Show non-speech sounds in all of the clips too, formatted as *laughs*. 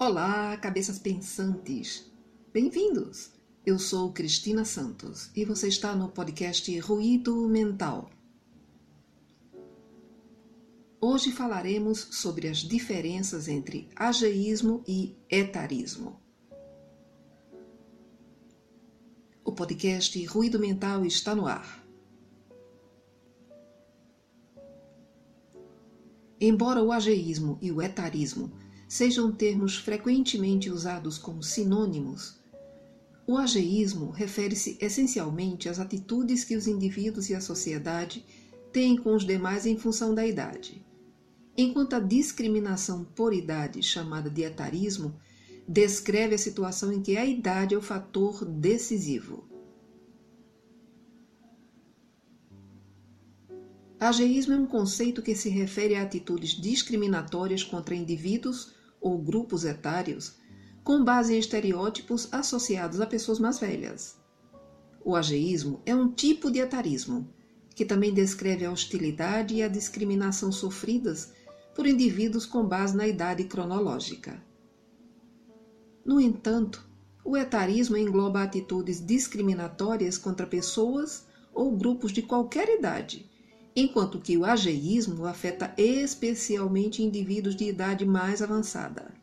Olá, cabeças pensantes! Bem-vindos! Eu sou Cristina Santos e você está no podcast Ruído Mental. Hoje falaremos sobre as diferenças entre ageísmo e etarismo. O podcast Ruído Mental está no ar. Embora o ageísmo e o etarismo sejam termos frequentemente usados como sinônimos, o ageísmo refere-se essencialmente às atitudes que os indivíduos e a sociedade têm com os demais em função da idade, enquanto a discriminação por idade, chamada de etarismo, descreve a situação em que a idade é o fator decisivo. Ageísmo é um conceito que se refere a atitudes discriminatórias contra indivíduos ou grupos etários com base em estereótipos associados a pessoas mais velhas. O ageísmo é um tipo de etarismo, que também descreve a hostilidade e a discriminação sofridas por indivíduos com base na idade cronológica. No entanto, o etarismo engloba atitudes discriminatórias contra pessoas ou grupos de qualquer idade, enquanto que o ageísmo afeta especialmente indivíduos de idade mais avançada.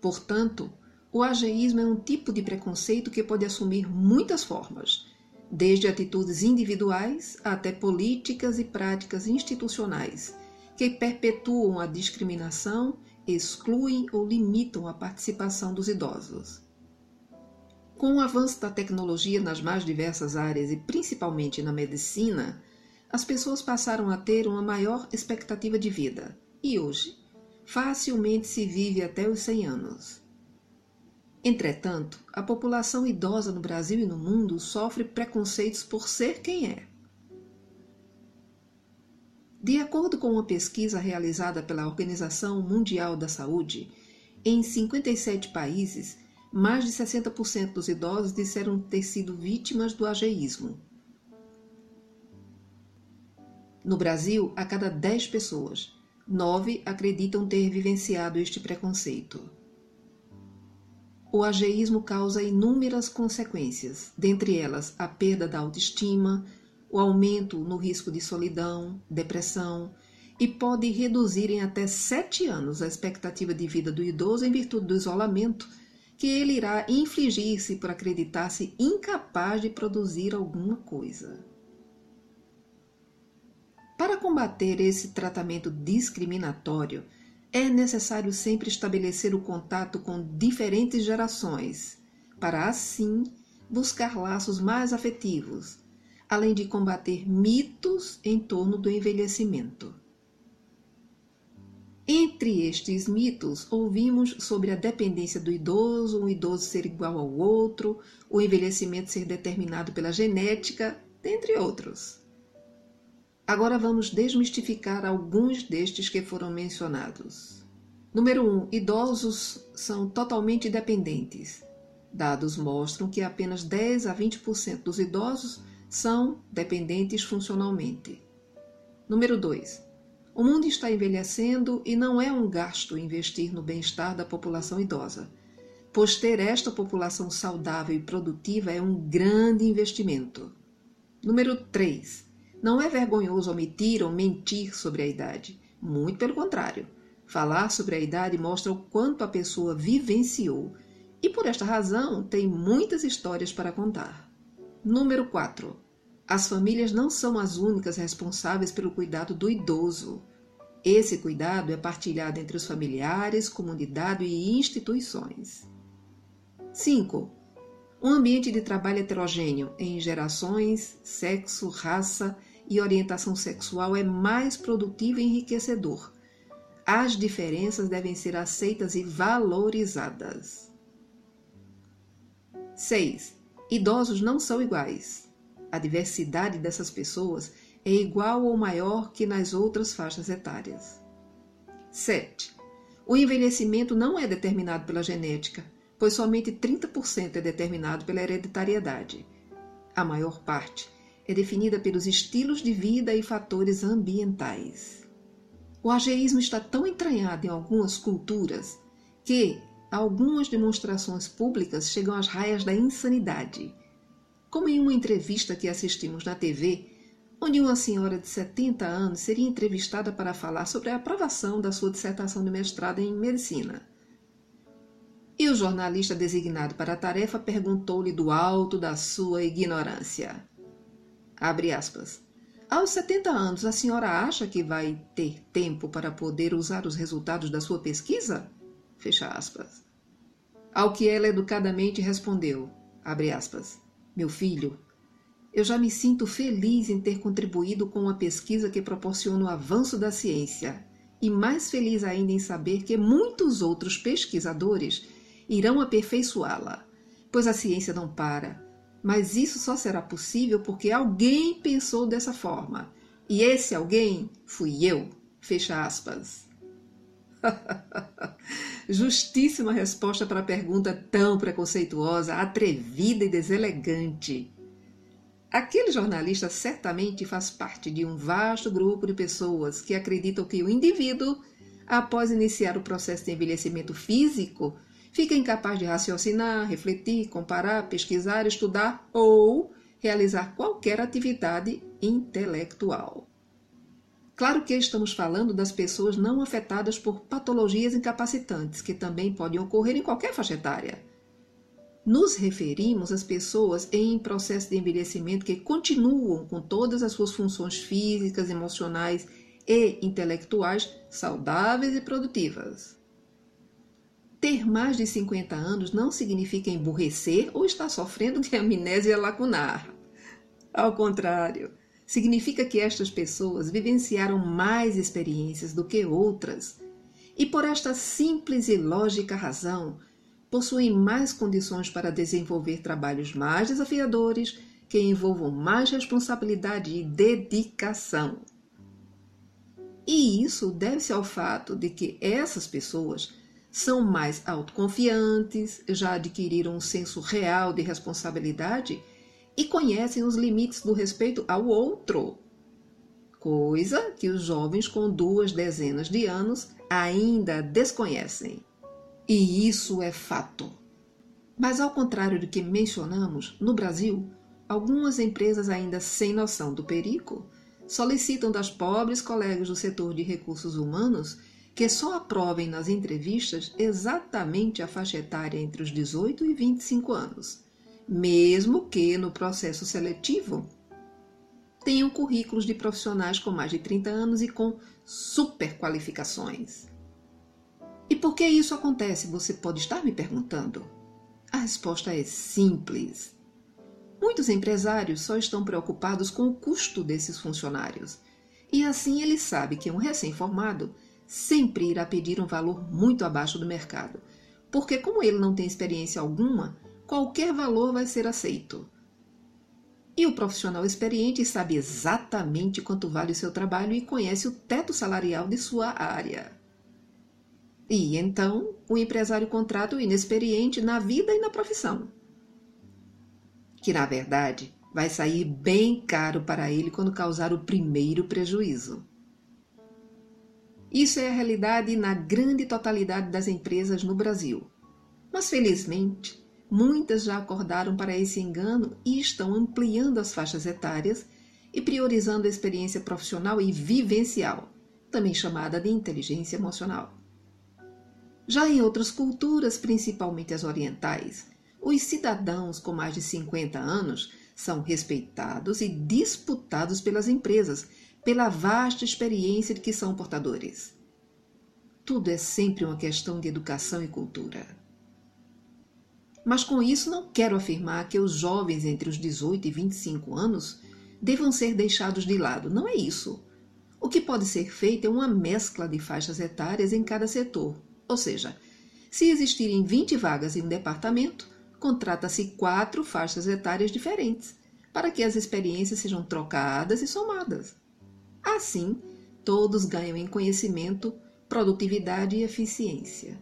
Portanto, o ageísmo é um tipo de preconceito que pode assumir muitas formas, desde atitudes individuais até políticas e práticas institucionais, que perpetuam a discriminação, excluem ou limitam a participação dos idosos. Com o avanço da tecnologia nas mais diversas áreas e principalmente na medicina, as pessoas passaram a ter uma maior expectativa de vida e hoje facilmente se vive até os 100 anos. Entretanto, a população idosa no Brasil e no mundo sofre preconceitos por ser quem é. De acordo com uma pesquisa realizada pela Organização Mundial da Saúde, em 57 países, mais de 60% dos idosos disseram ter sido vítimas do ageísmo. No Brasil, a cada 10 pessoas, 9 acreditam ter vivenciado este preconceito. O ageísmo causa inúmeras consequências, dentre elas a perda da autoestima, o aumento no risco de solidão, depressão, e pode reduzir em até 7 anos a expectativa de vida do idoso em virtude do isolamento que ele irá infligir-se por acreditar-se incapaz de produzir alguma coisa. Para combater esse tratamento discriminatório, é necessário sempre estabelecer o contato com diferentes gerações, para assim buscar laços mais afetivos, além de combater mitos em torno do envelhecimento. Entre estes mitos, ouvimos sobre a dependência do idoso, um idoso ser igual ao outro, o envelhecimento ser determinado pela genética, dentre outros. Agora vamos desmistificar alguns destes que foram mencionados. Número 1. Um, idosos são totalmente dependentes. Dados mostram que apenas 10 a 20% dos idosos são dependentes funcionalmente. Número 2. O mundo está envelhecendo e não é um gasto investir no bem-estar da população idosa, pois ter esta população saudável e produtiva é um grande investimento. Número 3. Não é vergonhoso omitir ou mentir sobre a idade. Muito pelo contrário. Falar sobre a idade mostra o quanto a pessoa vivenciou e, por esta razão, tem muitas histórias para contar. Número 4. As famílias não são as únicas responsáveis pelo cuidado do idoso. Esse cuidado é partilhado entre os familiares, comunidade e instituições. 5. Um ambiente de trabalho heterogêneo em gerações, sexo, raça e orientação sexual é mais produtivo e enriquecedor. As diferenças devem ser aceitas e valorizadas. 6. Idosos não são iguais. A diversidade dessas pessoas é igual ou maior que nas outras faixas etárias. 7. O envelhecimento não é determinado pela genética, pois somente 30% é determinado pela hereditariedade. A maior parte é definida pelos estilos de vida e fatores ambientais. O ageísmo está tão entranhado em algumas culturas que algumas demonstrações públicas chegam às raias da insanidade. Como em uma entrevista que assistimos na TV, onde uma senhora de 70 anos seria entrevistada para falar sobre a aprovação da sua dissertação de mestrado em medicina. E o jornalista designado para a tarefa perguntou-lhe do alto da sua ignorância. Abre aspas. Aos 70 anos, a senhora acha que vai ter tempo para poder usar os resultados da sua pesquisa? Fecha aspas. Ao que ela educadamente respondeu, abre aspas, meu filho, eu já me sinto feliz em ter contribuído com uma pesquisa que proporciona o avanço da ciência e mais feliz ainda em saber que muitos outros pesquisadores irão aperfeiçoá-la, pois a ciência não para. Mas isso só será possível porque alguém pensou dessa forma. E esse alguém fui eu. Fecha aspas. *laughs* Justíssima resposta para a pergunta tão preconceituosa, atrevida e deselegante. Aquele jornalista certamente faz parte de um vasto grupo de pessoas que acreditam que o indivíduo, após iniciar o processo de envelhecimento físico, fica incapaz de raciocinar, refletir, comparar, pesquisar, estudar ou realizar qualquer atividade intelectual. Claro que estamos falando das pessoas não afetadas por patologias incapacitantes, que também podem ocorrer em qualquer faixa etária. Nos referimos às pessoas em processo de envelhecimento que continuam com todas as suas funções físicas, emocionais e intelectuais saudáveis e produtivas. Ter mais de 50 anos não significa emburrecer ou estar sofrendo de amnésia lacunar. Ao contrário, significa que estas pessoas vivenciaram mais experiências do que outras e, por esta simples e lógica razão, possuem mais condições para desenvolver trabalhos mais desafiadores que envolvam mais responsabilidade e dedicação. E isso deve-se ao fato de que essas pessoas são mais autoconfiantes, já adquiriram um senso real de responsabilidade e conhecem os limites do respeito ao outro, coisa que os jovens com duas dezenas de anos ainda desconhecem. E isso é fato. Mas, ao contrário do que mencionamos, no Brasil, algumas empresas ainda sem noção do perigo solicitam das pobres colegas do setor de recursos humanos que só aprovem nas entrevistas exatamente a faixa etária entre os 18 e 25 anos, mesmo que no processo seletivo tenham currículos de profissionais com mais de 30 anos e com super qualificações. E por que isso acontece? Você pode estar me perguntando. A resposta é simples. Muitos empresários só estão preocupados com o custo desses funcionários. E assim ele sabe que um recém-formado sempre irá pedir um valor muito abaixo do mercado, porque, como ele não tem experiência alguma, qualquer valor vai ser aceito. E o profissional experiente sabe exatamente quanto vale o seu trabalho e conhece o teto salarial de sua área. E então o empresário contrata o inexperiente na vida e na profissão. Que na verdade vai sair bem caro para ele quando causar o primeiro prejuízo. Isso é a realidade na grande totalidade das empresas no Brasil. Mas felizmente, muitas já acordaram para esse engano e estão ampliando as faixas etárias e priorizando a experiência profissional e vivencial, também chamada de inteligência emocional. Já em outras culturas, principalmente as orientais, os cidadãos com mais de 50 anos são respeitados e disputados pelas empresas pela vasta experiência de que são portadores. Tudo é sempre uma questão de educação e cultura. Mas com isso não quero afirmar que os jovens entre os 18 e 25 anos devam ser deixados de lado. Não é isso. O que pode ser feito é uma mescla de faixas etárias em cada setor. Ou seja, se existirem 20 vagas em um departamento, contrata-se quatro faixas etárias diferentes, para que as experiências sejam trocadas e somadas. Assim, todos ganham em conhecimento, produtividade e eficiência.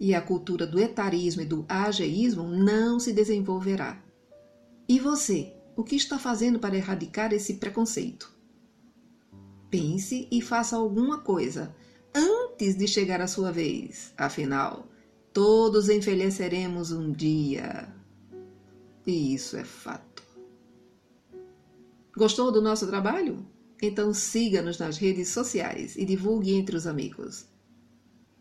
E a cultura do etarismo e do ageísmo não se desenvolverá. E você, o que está fazendo para erradicar esse preconceito? Pense e faça alguma coisa antes de chegar a sua vez. Afinal, todos envelheceremos um dia. E isso é fato. Gostou do nosso trabalho? Então siga-nos nas redes sociais e divulgue entre os amigos.